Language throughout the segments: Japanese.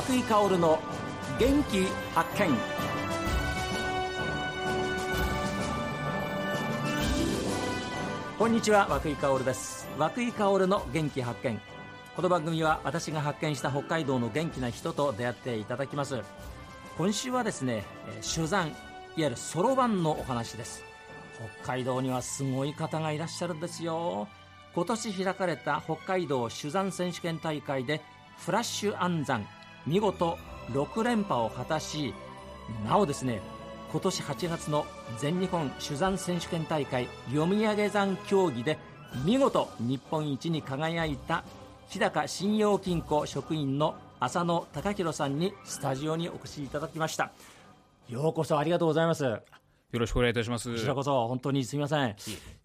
和井香の元気発見。こんにちは和井香です。和井香の元気発見。この番組は私が発見した北海道の元気な人と出会っていただきます。今週はですね取材いわゆるそろばんのお話です。北海道にはすごい方がいらっしゃるんですよ。今年開かれた北海道手山選手権大会でフラッシュ暗算。見事6連覇を果たしなおですね今年8月の全日本手山選手権大会読み上げ算競技で見事日本一に輝いた日高信用金庫職員の浅野貴弘さんにスタジオにお越しいただきました。ようこそありがとうございます。よろしくお願いいたします。こちらこそ本当にすみません。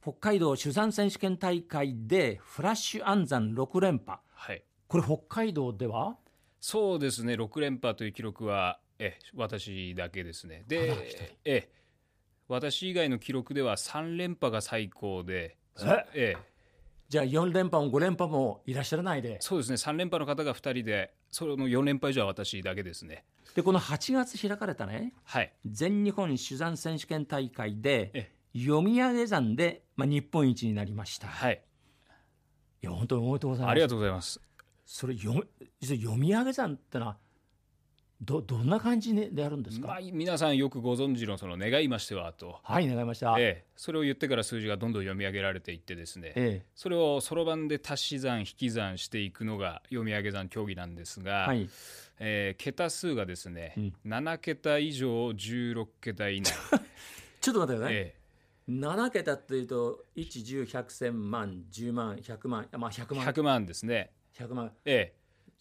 北海道手山選手権大会でフラッシュ暗算6連覇。はい。これ北海道ではそうですね。6連覇という記録はえ私だけですね。でえ私以外の記録では3連覇が最高でえ？えじゃあ4連覇も5連覇もいらっしゃらないで。そうですね。3連覇の方が2人でその4連覇以上は私だけですね。でこの8月開かれたね。はい。全日本手山選手権大会でえ読み上げ算で、まあ、日本一になりました、い、はいや本当におめでとうございます。ありがとうございますそれ読み読み上げ算ってのはどどんな感じでやるんですか、まあ、皆さんよくご存知のその願いましてはと、はい願いました、ええ。え、それを言ってから数字がどんどん読み上げられていってですね、えそれをそろばんで足し算引き算していくのが読み上げ算競技なんですが、はい。えー桁数がですね、うん。7桁以上16桁以内、ちょっと待ってください、え7桁っていうと110100100万10万100万まあ100え万。100万ですね、100万。え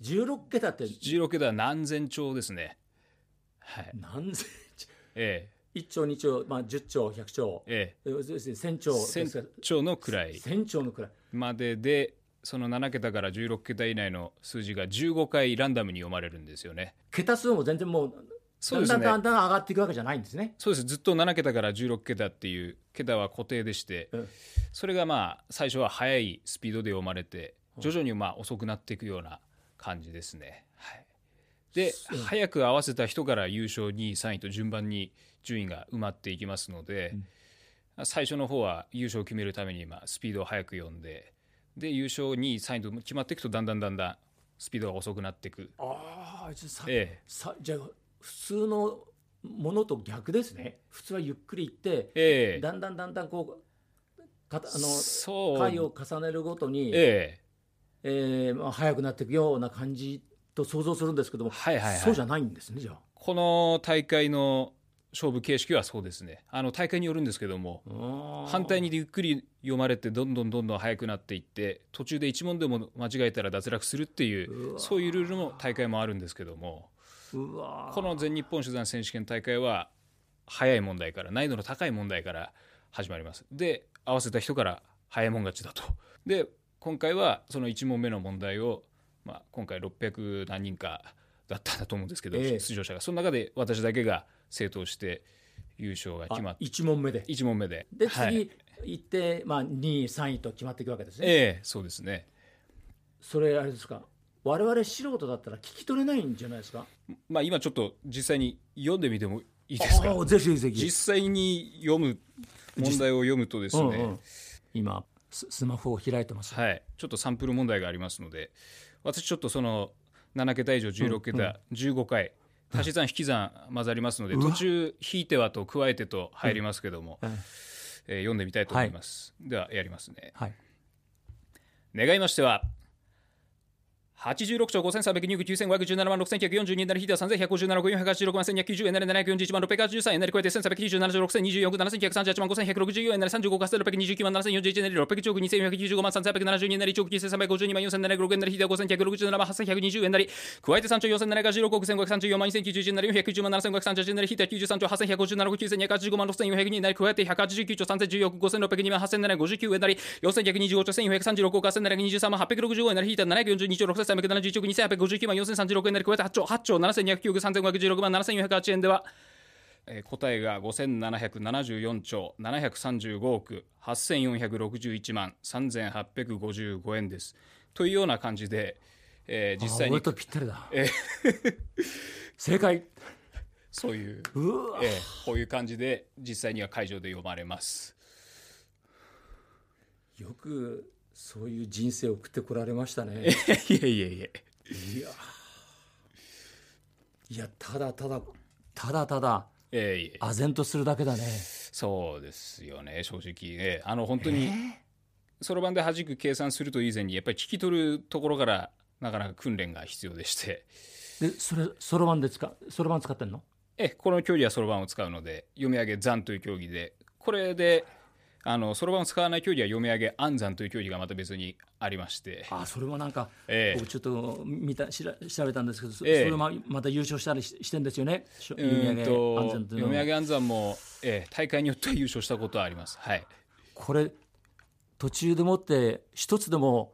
16桁って。え、16桁は何千兆ですね、はい。何千え1兆2兆、まあ、10兆100兆。ええ。要するに1000兆。え、です千から兆の位。1000兆のくらいまででその7桁から16桁以内の数字が15回ランダムに読まれるんですよね。桁数も全然もうそうですね。だんだんだんだん上がっていくわけじゃないんですね。そうです。ずっと7桁から16桁っていう桁は固定でして、うん。それがまあ最初は速いスピードで読まれて徐々にまあ遅くなっていくような感じですね。はい、でう。ん早く合わせた人から優勝2位3位と順番に順位が埋まっていきますので、最初の方は優勝を決めるためにまあスピードを速く読んでで優勝2位3位と決まっていくとだんだんだんだんスピードが遅くなっていく。あええ。さじゃあ普通のものと逆ですね。普通はゆっくりいって、ええ。だんだんだんだんこうかたあの回を重ねるごとに、えええーまあ、速くなっていくような感じと想像するんですけども、はいはいはい。そうじゃないんですねじゃあ。この大会の勝負形式はそうですね。あの大会によるんですけども反対にゆっくり読まれてどんどんどんどん速くなっていって途中で1問でも間違えたら脱落するっていうそういうルールの大会もあるんですけどもこの全日本手段選手権大会は速い問題から難易度の高い問題から始まります。で合わせた人から早いもん勝ちだと。で今回はその1問目の問題を、まあ、今回600何人かだったんだと思うんですけど、ええ。出場者が。その中で私だけが正当して優勝が決まあって1問目で。1問目で。ではい。次行って、まあ、2位3位と決まっていくわけですね、ええそうですね。それあれですか。我々素人だったら聞き取れないんじゃないですか？まあ今ちょっと実際に読んでみてもいいですか？ぜひぜひ。実際に読む問題を読むとですね、うんうん。今ススマホを開いてます、はい、ちょっとサンプル問題がありますので私ちょっとその7桁以上16桁、15回足し算引き算混ざりますので途中引いてはと加えてと入りますけども、うん。えー読んでみたいと思います、ではやりますね。はい、願いましては86兆5302億9517万6942なりひでは3157億486万1290円なり741万683円なり超えて1397兆6024億7938万5164円なり35億8629万7041円なり610億2495万3872なり1億9352万4706円なりひでは5167万8120円なり加えて3兆4716億1534万2091円なり490万7538円なりひでは93兆8157億9285万6402円なり加えて189兆3014億5602万8759円なり4125兆1436億8723万865円なり引いた742兆6 3 6371億2859万4036円なり加えて8兆8兆7209億3516万7408円では、えー答えが5774兆735億8461万3855円です。というような感じで、えー実際にとぴったりだえ 正解そういう、うわえーこういう感じで実際には会場で読まれます。よくそういう人生を送ってこられましたね。いえいえいえ。いや。いやただただただただええ唖然とするだけだね。そうですよね正直ね。あの本当にそろばんで弾く計算すると以前にやっぱり聞き取るところからなかなか訓練が必要でして。でそれそろばんで使うそろばん使ってんの？えこの競技はそろばんを使うので読み上げ残という競技でこれであのそろばんを使わない競技は読み上げ暗算という競技がまた別にありまして。あそれもなんか、ええ。僕ちょっと見たしら調べたんですけど、そええ。それもまた優勝したりししてんですよね。読み上げーんと安全っていうのは。読み上げ暗算も、ええ大会によっては優勝したことはあります。はい。これ途中でもって一つでも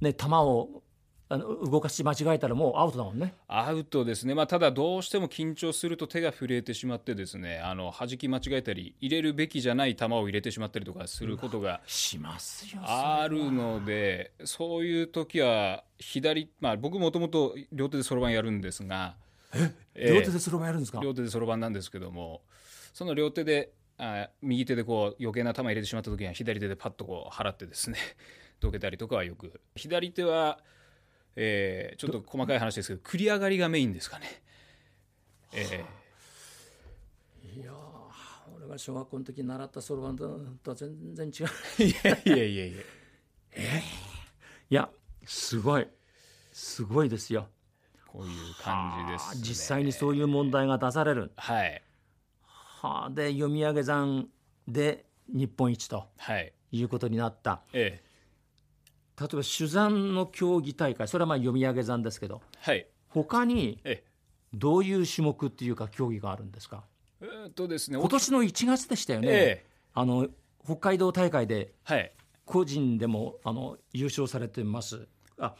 ね球をあの動かし間違えたらもうアウトだもんね。アウトですね、まあ、ただどうしても緊張すると手が震えてしまってですねあの弾き間違えたり入れるべきじゃない球を入れてしまったりとかすることがしますよあるのでそういう時は左、まあ、僕もともと両手でそろばんやるんですがええ。両手でそろばんやるんですか、両手でそろばんなんですけどもその両手であ右手でこう余計な球入れてしまった時には左手でパッとこう払ってですねどけたりとかはよく。左手は、えーちょっと細かい話ですけど繰り上がりがメインですかね。えいやー俺が小学校の時に習ったそろばんととは全然違う。ーいやいやいやいや。いやすごい。すごいですよ。こういう感じです、ね、実際にそういう問題が出される。はい。はあで読み上げ算で日本一とはい。いうことになった。え例えば手算の競技大会それはまあ読み上げ算ですけどえはい。他にええ。どういう種目っていうか競技があるんですか？えーっとですね今年の1月でしたよね、ええ。あの北海道大会ではい。個人でもあの優勝されてます。あ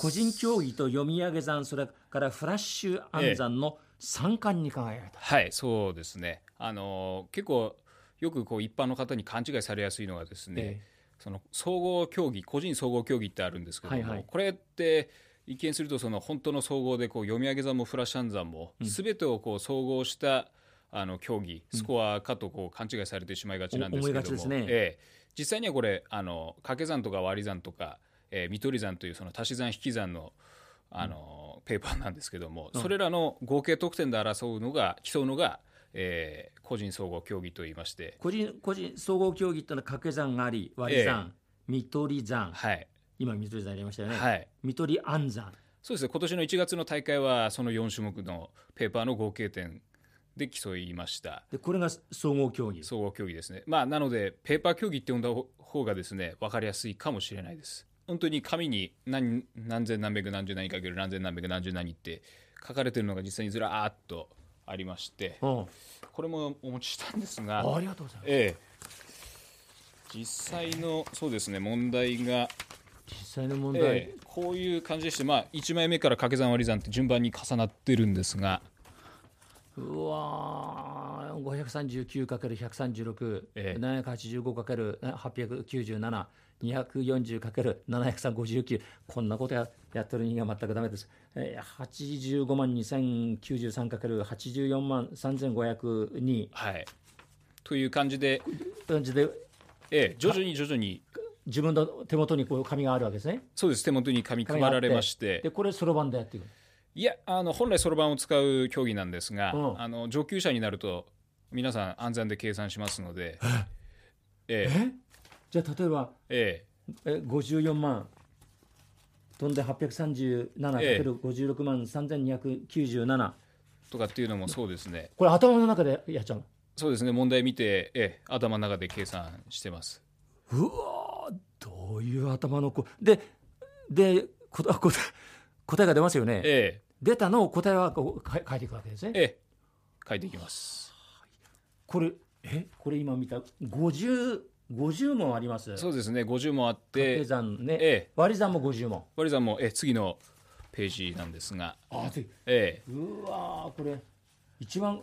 個人競技と読み上げ算それからフラッシュ暗算の3冠に輝いた、はいそうですね。あのー結構よくこう一般の方に勘違いされやすいのがですね、えその総合競技個人総合競技ってあるんですけども、はいはい。これって一見するとその本当の総合でこう読み上げ算もフラッシュ暗算も全てをこう総合したあの競技スコアかとこう勘違いされてしまいがちなんですけども、ね。ええ。実際にはこれあの掛け算とか割り算とか、えー見取り算というその足し算引き算のあの、ペーパーなんですけども、それらの合計得点で争うのが競うのが、えー個人総合競技といいまして、個人個人総合競技ってのは掛け算があり割り算、見取り算。はい。今見取り算やりましたよね、はい、見取り暗算。そうですね。今年の1月の大会はその4種目のペーパーの合計点で競いました。でこれが総合競技。総合競技ですね。まあなのでペーパー競技って呼んだ方がですね分かりやすいかもしれないです。本当に紙に何何千何百何十何かける何千何百何十何って書かれてるのが実際にずらーっとありましてうん。これもお持ちしたんですがあありがとうございます。ええ。実際のそうですね問題が実際の問題、ええこういう感じでして、まあ、1枚目から掛け算割り算って順番に重なってるんですが、うわー 539×136、ええ。785×897 240×759 こんなことややってる人間は全くダメです、えー、85万 2093×84 万3502はい、という感じで、感じでええ徐々に徐々に。自分の手元にこう紙があるわけですね。そうです。手元に紙配られまして。でこれそろばんでやっていくいやあの本来そろばんを使う競技なんですが、うん。あの上級者になると皆さん暗算で計算しますので、え？ええ。じゃあ例えばええ。54万。飛んで 837×56 万3297えとかっていうのもそうですね。これ頭の中でやっちゃうそうですね。問題見て、ええ頭の中で計算してます。のうわーどういう頭の子ででこ答え答えが出ますよね、え出たのを答えはこうか書いていくわけですね。えええ。書いていきますこれえ？これ今見た50 50問あります。そうですね。50もあっ掛てけ算ね、ええ。割り算も50問。割り算もえ次のページなんですが、あ次ええ。うわーこれ一番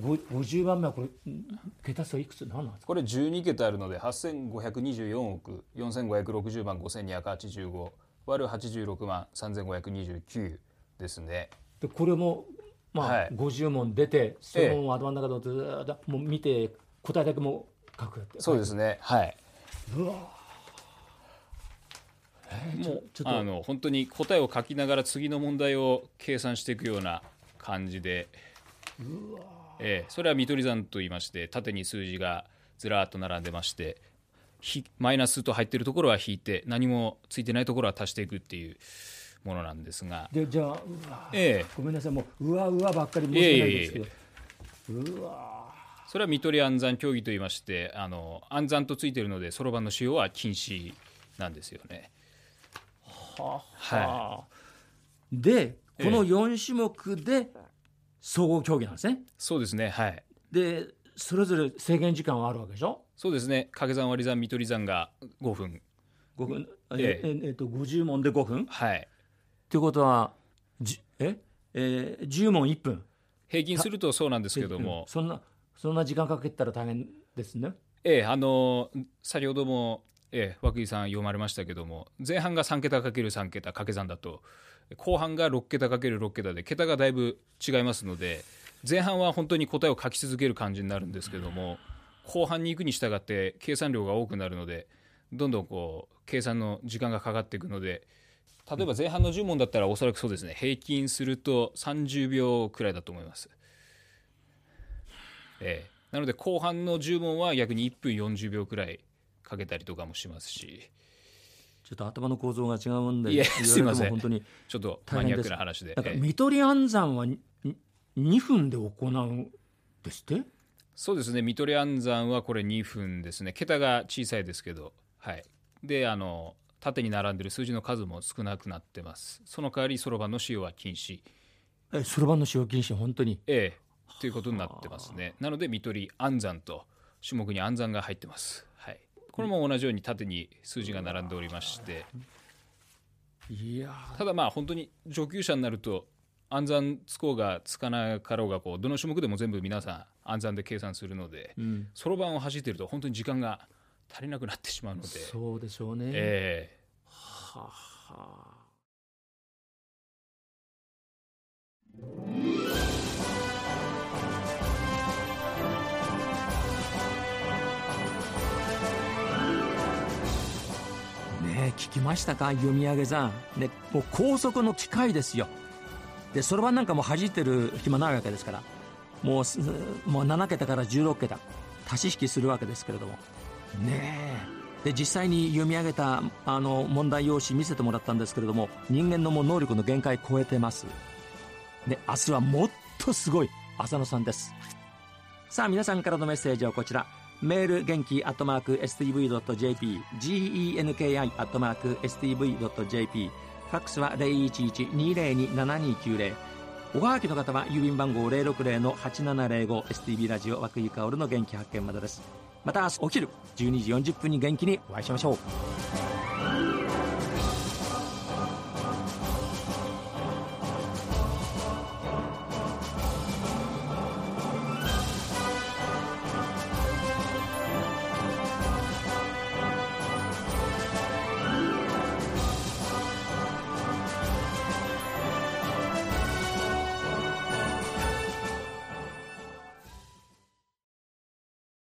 ご50番目はこれん桁数いくつ？何なんですか？これ12桁あるので8524億4560万5285割る86万3529ですね。でこれもまあ、はい。50問出てその問を頭の中でずーっともう見て答えだけも書くそうですね。はい。うわもうちょっと。あの本当に答えを書きながら次の問題を計算していくような感じで、ええ、それは見取り算と言いまして縦に数字がずらーっと並んでましてひマイナスと入ってるところは引いて何もついてないところは足していくっていうものなんですが、でじゃあええ、ごめんなさい。もううわうわばっかり申し訳ないんですけど。うわそれは見取り暗算競技と言いましてあの暗算とついてるのでそろばんの使用は禁止なんですよね。ははいはでええ。この4種目で総合競技なんですね。そうですねはい。でそれぞれ制限時間はあるわけでしょ？そうですね。掛け算割り算見取り算が5分。5分。ええ。ええっと50問で5分？っはいてことはじえ？えー、10問1分。平均するとそうなんですけども、そんなそんな時間かけたら大変ですね。ええあの先ほども、ええ、涌井さん読まれましたけども前半が3桁かける3桁掛け算だと後半が6桁かける6桁で桁がだいぶ違いますので前半は本当に答えを書き続ける感じになるんですけども後半に行くに従って計算量が多くなるのでどんどんこう計算の時間がかかっていくので例えば前半の10問だったらおそらくそうですね。平均すると30秒くらいだと思います。ええ、なので後半の10問は逆に1分40秒くらいかけたりとかもしますし。ちょっと頭の構造が違うもんでいえ言われてもすいません。本当にちょっとマニアックな話で。ええだから見取り暗算はに2分で行うんですって？そうですね。見取り暗算はこれ2分ですね。桁が小さいですけど。はい。であの縦に並んでる数字の数も少なくなってます。その代わりそろばんの使用は禁止。えそろばんの使用禁止本当に？ええ。ということになってますね。なので見取り暗算と種目に暗算が入ってます。はい。これも同じように縦に数字が並んでおりまして。いやただまあ本当に上級者になると暗算つこうがつかなかろうがこうどの種目でも全部皆さん暗算で計算するのでそろばんを走っていると本当に時間が足りなくなってしまうので、そうでしょうね、えはあは。ねえ聞きましたか読み上げさん、ね、もう高速の機械ですよ。でそろばんなんかも弾いてる暇ないわけですから。もうもう7桁から16桁足し引きするわけですけれども。ねえ。で実際に読み上げたあの問題用紙見せてもらったんですけれども人間のもう能力の限界超えてます。で明日はもっとすごい浅野さんです。さあ皆さんからのメッセージをこちら。メール元気アットマーク STV.jp genki アットマーク STV.jp ファックスは0112027290おはがきの方は郵便番号 060-8705STV ラジオ和久井薫の元気発見までです。また明日お昼12時40分に元気にお会いしましょう。